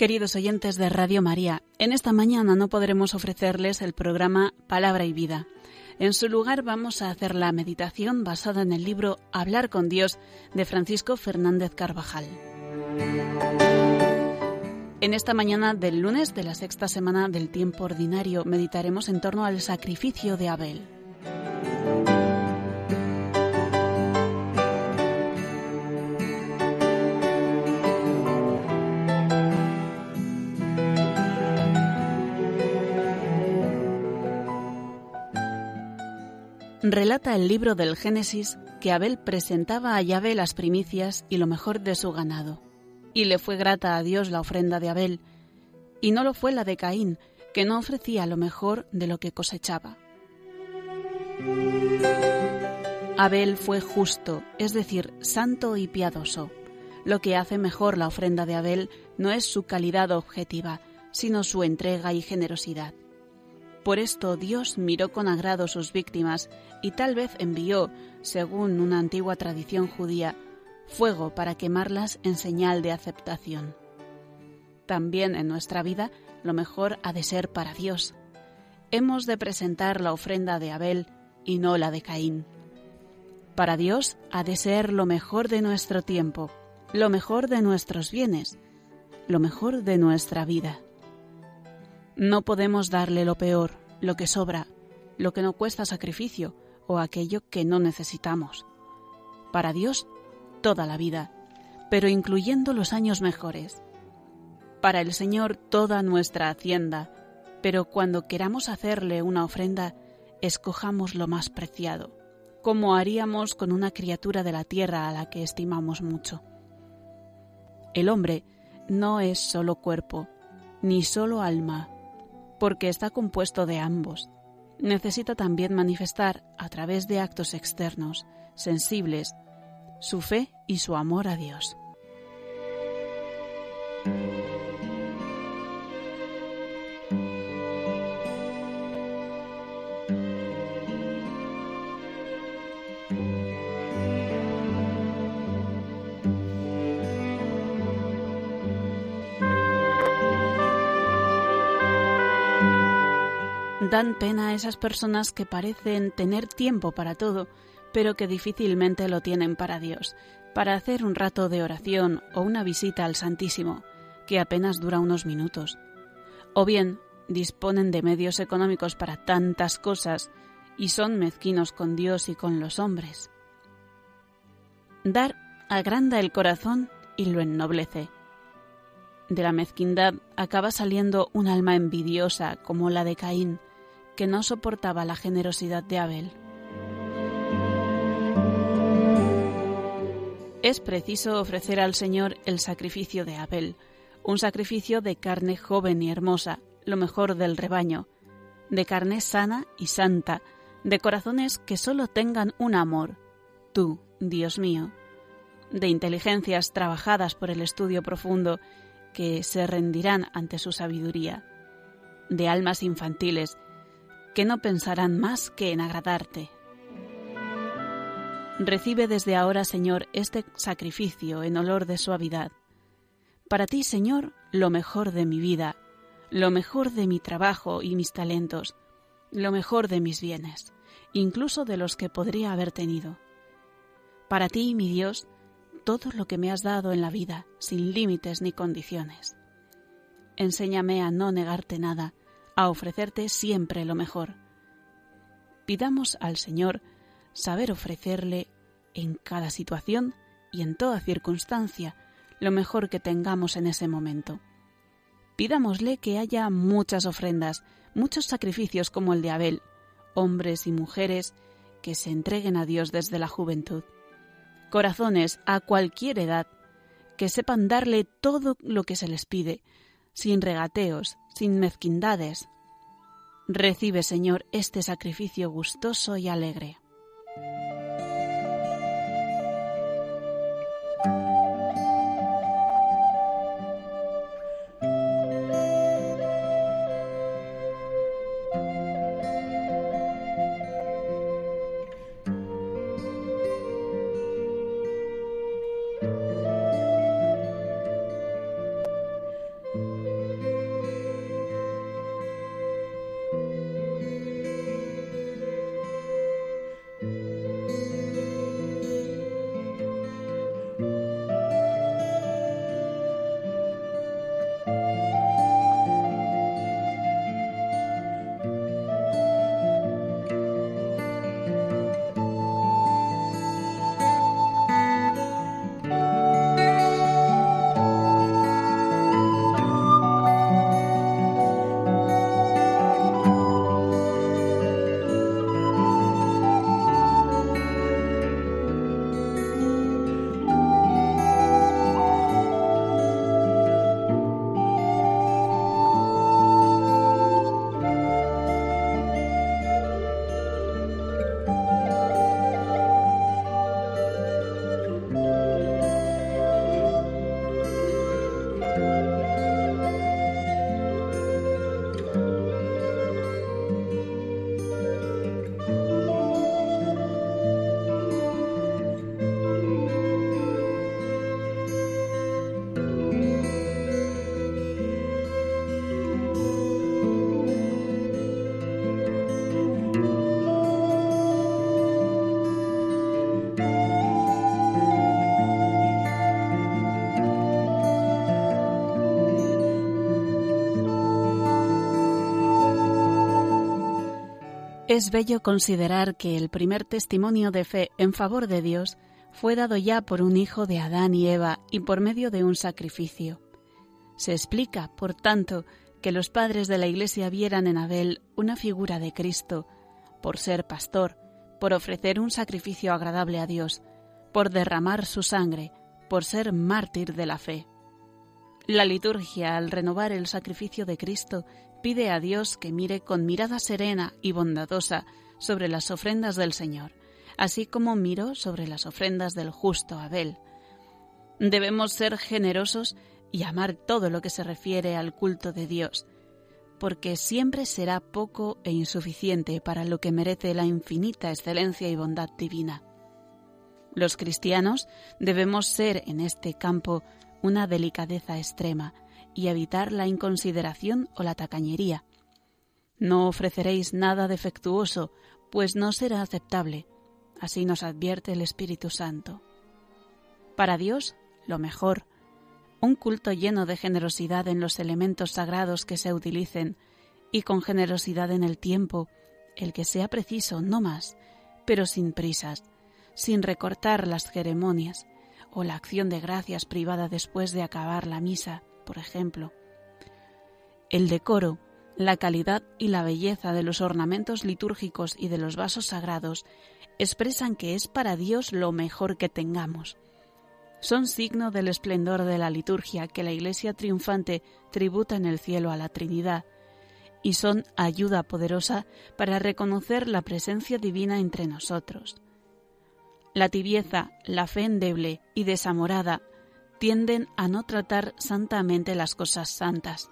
Queridos oyentes de Radio María, en esta mañana no podremos ofrecerles el programa Palabra y Vida. En su lugar vamos a hacer la meditación basada en el libro Hablar con Dios de Francisco Fernández Carvajal. En esta mañana del lunes de la sexta semana del tiempo ordinario meditaremos en torno al sacrificio de Abel. Relata el libro del Génesis que Abel presentaba a Yahvé las primicias y lo mejor de su ganado. Y le fue grata a Dios la ofrenda de Abel, y no lo fue la de Caín, que no ofrecía lo mejor de lo que cosechaba. Abel fue justo, es decir, santo y piadoso. Lo que hace mejor la ofrenda de Abel no es su calidad objetiva, sino su entrega y generosidad. Por esto Dios miró con agrado sus víctimas y tal vez envió, según una antigua tradición judía, fuego para quemarlas en señal de aceptación. También en nuestra vida lo mejor ha de ser para Dios. Hemos de presentar la ofrenda de Abel y no la de Caín. Para Dios ha de ser lo mejor de nuestro tiempo, lo mejor de nuestros bienes, lo mejor de nuestra vida. No podemos darle lo peor, lo que sobra, lo que no cuesta sacrificio o aquello que no necesitamos. Para Dios, toda la vida, pero incluyendo los años mejores. Para el Señor, toda nuestra hacienda, pero cuando queramos hacerle una ofrenda, escojamos lo más preciado, como haríamos con una criatura de la tierra a la que estimamos mucho. El hombre no es solo cuerpo, ni solo alma, porque está compuesto de ambos. Necesita también manifestar, a través de actos externos, sensibles, su fe y su amor a Dios. Dan pena a esas personas que parecen tener tiempo para todo, pero que difícilmente lo tienen para Dios, para hacer un rato de oración o una visita al Santísimo, que apenas dura unos minutos. O bien disponen de medios económicos para tantas cosas y son mezquinos con Dios y con los hombres. Dar agranda el corazón y lo ennoblece. De la mezquindad acaba saliendo un alma envidiosa como la de Caín, que no soportaba la generosidad de Abel. Es preciso ofrecer al Señor el sacrificio de Abel, un sacrificio de carne joven y hermosa, lo mejor del rebaño, de carne sana y santa, de corazones que solo tengan un amor, tú, Dios mío, de inteligencias trabajadas por el estudio profundo que se rendirán ante su sabiduría, de almas infantiles que no pensarán más que en agradarte. Recibe desde ahora, Señor, este sacrificio en olor de suavidad. Para ti, Señor, lo mejor de mi vida, lo mejor de mi trabajo y mis talentos, lo mejor de mis bienes, incluso de los que podría haber tenido. Para ti, mi Dios, todo lo que me has dado en la vida, sin límites ni condiciones. Enséñame a no negarte nada, a ofrecerte siempre lo mejor. Pidamos al Señor saber ofrecerle en cada situación y en toda circunstancia lo mejor que tengamos en ese momento. Pidámosle que haya muchas ofrendas, muchos sacrificios como el de Abel, hombres y mujeres que se entreguen a Dios desde la juventud. Corazones a cualquier edad que sepan darle todo lo que se les pide, sin regateos, sin mezquindades. Recibe, Señor, este sacrificio gustoso y alegre. Es bello considerar que el primer testimonio de fe en favor de Dios fue dado ya por un hijo de Adán y Eva y por medio de un sacrificio. Se explica, por tanto, que los padres de la Iglesia vieran en Abel una figura de Cristo, por ser pastor, por ofrecer un sacrificio agradable a Dios, por derramar su sangre, por ser mártir de la fe. La liturgia, al renovar el sacrificio de Cristo, pide a Dios que mire con mirada serena y bondadosa sobre las ofrendas del Señor, así como miró sobre las ofrendas del justo Abel. Debemos ser generosos y amar todo lo que se refiere al culto de Dios, porque siempre será poco e insuficiente para lo que merece la infinita excelencia y bondad divina. Los cristianos debemos ser en este campo una delicadeza extrema y evitar la inconsideración o la tacañería. No ofreceréis nada defectuoso, pues no será aceptable. Así nos advierte el Espíritu Santo. Para Dios, lo mejor, un culto lleno de generosidad en los elementos sagrados que se utilicen y con generosidad en el tiempo, el que sea preciso, no más, pero sin prisas, sin recortar las ceremonias o la acción de gracias privada después de acabar la misa, por ejemplo. El decoro, la calidad y la belleza de los ornamentos litúrgicos y de los vasos sagrados expresan que es para Dios lo mejor que tengamos. Son signo del esplendor de la liturgia que la Iglesia triunfante tributa en el cielo a la Trinidad, y son ayuda poderosa para reconocer la presencia divina entre nosotros. La tibieza, la fe endeble y desamorada tienden a no tratar santamente las cosas santas,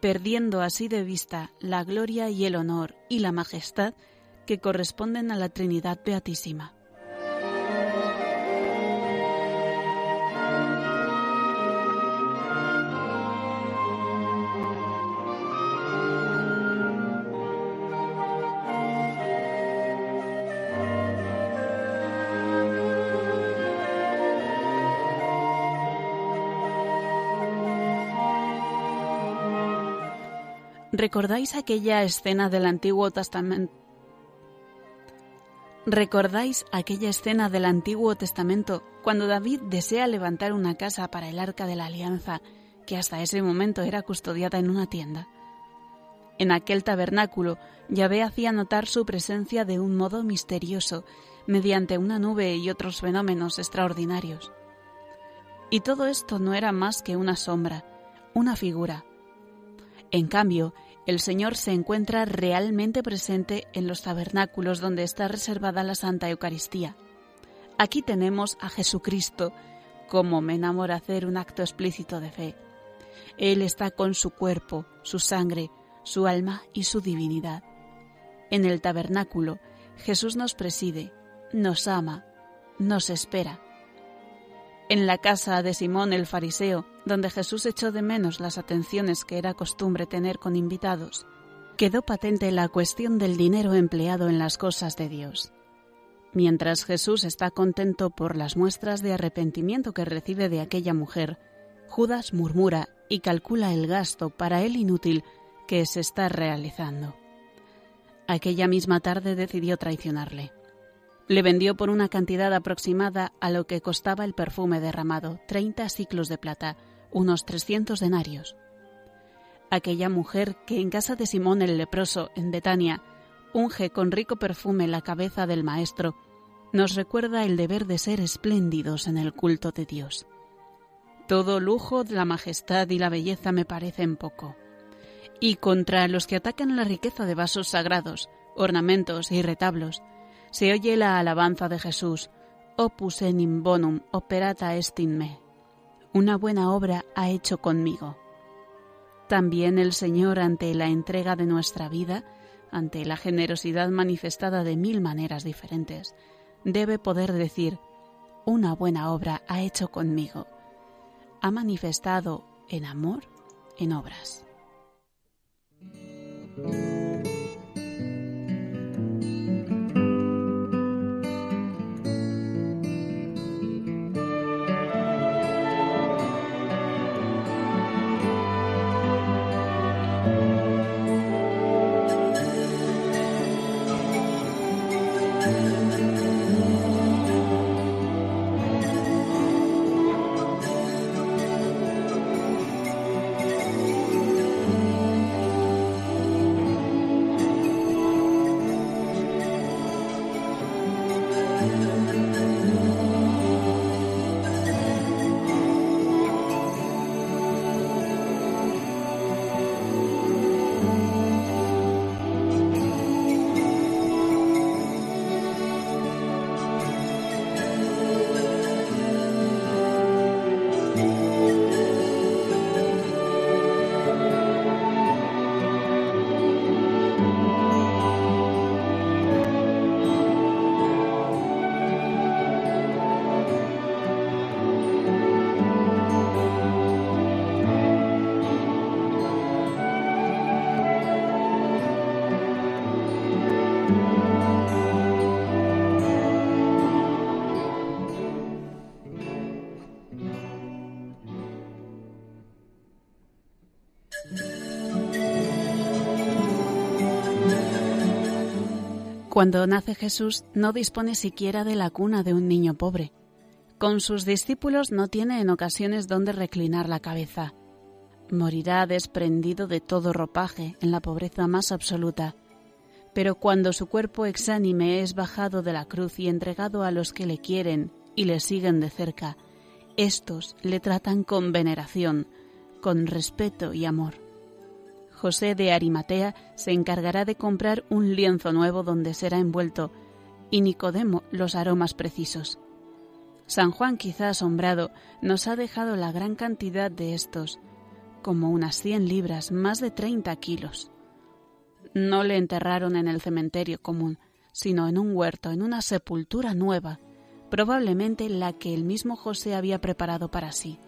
perdiendo así de vista la gloria y el honor y la majestad que corresponden a la Trinidad Beatísima. ¿Recordáis aquella escena del Antiguo Testamento? ¿Recordáis aquella escena del Antiguo Testamento cuando David desea levantar una casa para el arca de la alianza que hasta ese momento era custodiada en una tienda? En aquel tabernáculo, Yahvé hacía notar su presencia de un modo misterioso, mediante una nube y otros fenómenos extraordinarios. Y todo esto no era más que una sombra, una figura. En cambio, el Señor se encuentra realmente presente en los tabernáculos donde está reservada la Santa Eucaristía. Aquí tenemos a Jesucristo, como me enamora hacer un acto explícito de fe. Él está con su cuerpo, su sangre, su alma y su divinidad. En el tabernáculo, Jesús nos preside, nos ama, nos espera. En la casa de Simón el fariseo, donde Jesús echó de menos las atenciones que era costumbre tener con invitados, quedó patente la cuestión del dinero empleado en las cosas de Dios. Mientras Jesús está contento por las muestras de arrepentimiento que recibe de aquella mujer, Judas murmura y calcula el gasto para él inútil que se está realizando. Aquella misma tarde decidió traicionarle. Le vendió por una cantidad aproximada a lo que costaba el perfume derramado, 30 ciclos de plata, unos 300 denarios. Aquella mujer que en casa de Simón el leproso, en Betania, unge con rico perfume la cabeza del Maestro, nos recuerda el deber de ser espléndidos en el culto de Dios. Todo lujo, la majestad y la belleza me parecen poco. Y contra los que atacan la riqueza de vasos sagrados, ornamentos y retablos, se oye la alabanza de Jesús, opus enim bonum operata est in me. Una buena obra ha hecho conmigo. También el Señor ante la entrega de nuestra vida, ante la generosidad manifestada de mil maneras diferentes, debe poder decir, una buena obra ha hecho conmigo. Ha manifestado en amor, en obras. Cuando nace Jesús no dispone siquiera de la cuna de un niño pobre. Con sus discípulos no tiene en ocasiones donde reclinar la cabeza. Morirá desprendido de todo ropaje en la pobreza más absoluta. Pero cuando su cuerpo exánime es bajado de la cruz y entregado a los que le quieren y le siguen de cerca, estos le tratan con veneración, con respeto y amor. José de Arimatea se encargará de comprar un lienzo nuevo donde será envuelto, y Nicodemo los aromas precisos. San Juan, quizá asombrado, nos ha dejado la gran cantidad de estos, como unas cien libras, más de treinta kilos. No le enterraron en el cementerio común, sino en un huerto, en una sepultura nueva, probablemente la que el mismo José había preparado para sí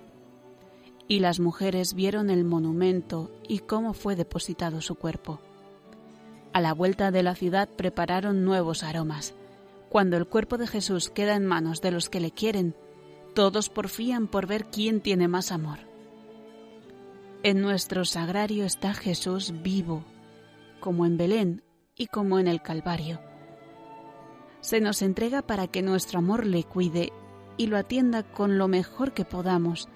y las mujeres vieron el monumento y cómo fue depositado su cuerpo. A la vuelta de la ciudad prepararon nuevos aromas. Cuando el cuerpo de Jesús queda en manos de los que le quieren, todos porfían por ver quién tiene más amor. En nuestro sagrario está Jesús vivo, como en Belén y como en el Calvario. Se nos entrega para que nuestro amor le cuide y lo atienda con lo mejor que podamos,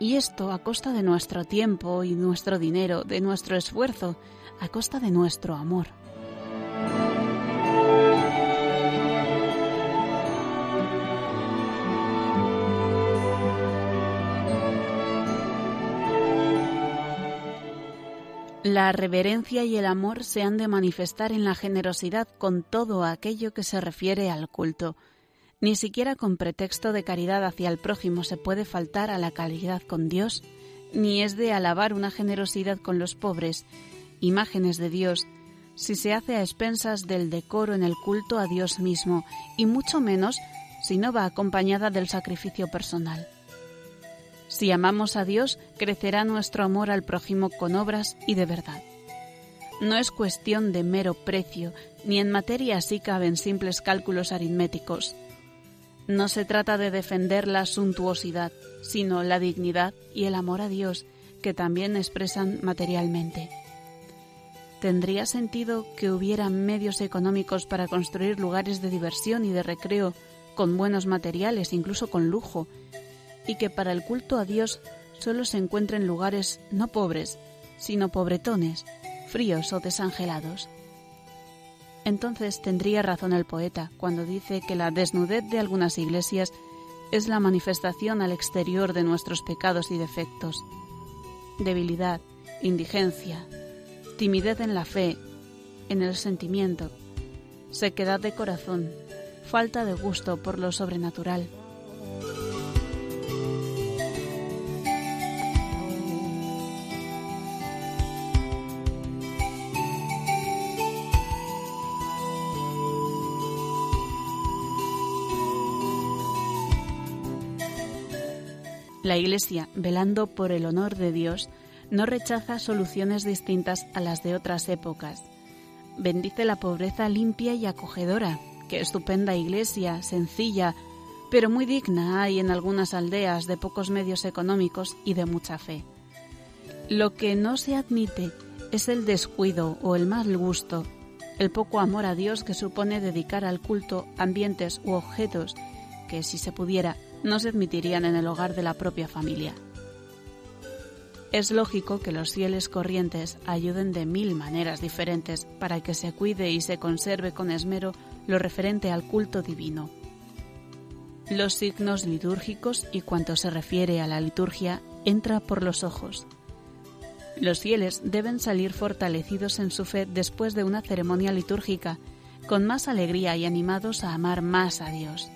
y esto a costa de nuestro tiempo y nuestro dinero, de nuestro esfuerzo, a costa de nuestro amor. La reverencia y el amor se han de manifestar en la generosidad con todo aquello que se refiere al culto, ni siquiera con pretexto de caridad hacia el prójimo se puede faltar a la calidad con Dios, ni es de alabar una generosidad con los pobres, imágenes de Dios, si se hace a expensas del decoro en el culto a Dios mismo, y mucho menos si no va acompañada del sacrificio personal. Si amamos a Dios, crecerá nuestro amor al prójimo con obras y de verdad. No es cuestión de mero precio, ni en materia así caben simples cálculos aritméticos. No se trata de defender la suntuosidad, sino la dignidad y el amor a Dios que también expresan materialmente. ¿Tendría sentido que hubiera medios económicos para construir lugares de diversión y de recreo con buenos materiales, incluso con lujo, y que para el culto a Dios solo se encuentren lugares no pobres, sino pobretones, fríos o desangelados? Entonces tendría razón el poeta cuando dice que la desnudez de algunas iglesias es la manifestación al exterior de nuestros pecados y defectos. Debilidad, indigencia, timidez en la fe, en el sentimiento, sequedad de corazón, falta de gusto por lo sobrenatural, La Iglesia, velando por el honor de Dios, no rechaza soluciones distintas a las de otras épocas. Bendice la pobreza limpia y acogedora, que estupenda iglesia, sencilla, pero muy digna hay en algunas aldeas de pocos medios económicos y de mucha fe. Lo que no se admite es el descuido o el mal gusto, el poco amor a Dios que supone dedicar al culto ambientes u objetos que, si se pudiera, no se admitirían en el hogar de la propia familia. Es lógico que los fieles corrientes ayuden de mil maneras diferentes para que se cuide y se conserve con esmero lo referente al culto divino. Los signos litúrgicos y cuanto se refiere a la liturgia entra por los ojos. Los fieles deben salir fortalecidos en su fe después de una ceremonia litúrgica, con más alegría y animados a amar más a Dios.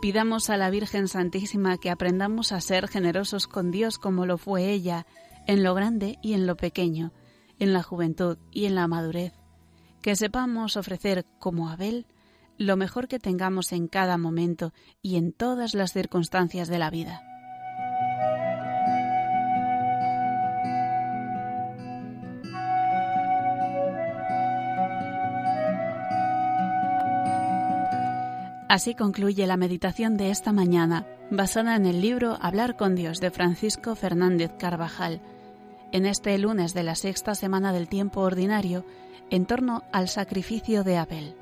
Pidamos a la Virgen Santísima que aprendamos a ser generosos con Dios como lo fue ella, en lo grande y en lo pequeño, en la juventud y en la madurez, que sepamos ofrecer, como Abel, lo mejor que tengamos en cada momento y en todas las circunstancias de la vida. Así concluye la meditación de esta mañana, basada en el libro Hablar con Dios de Francisco Fernández Carvajal, en este lunes de la sexta semana del tiempo ordinario, en torno al sacrificio de Abel.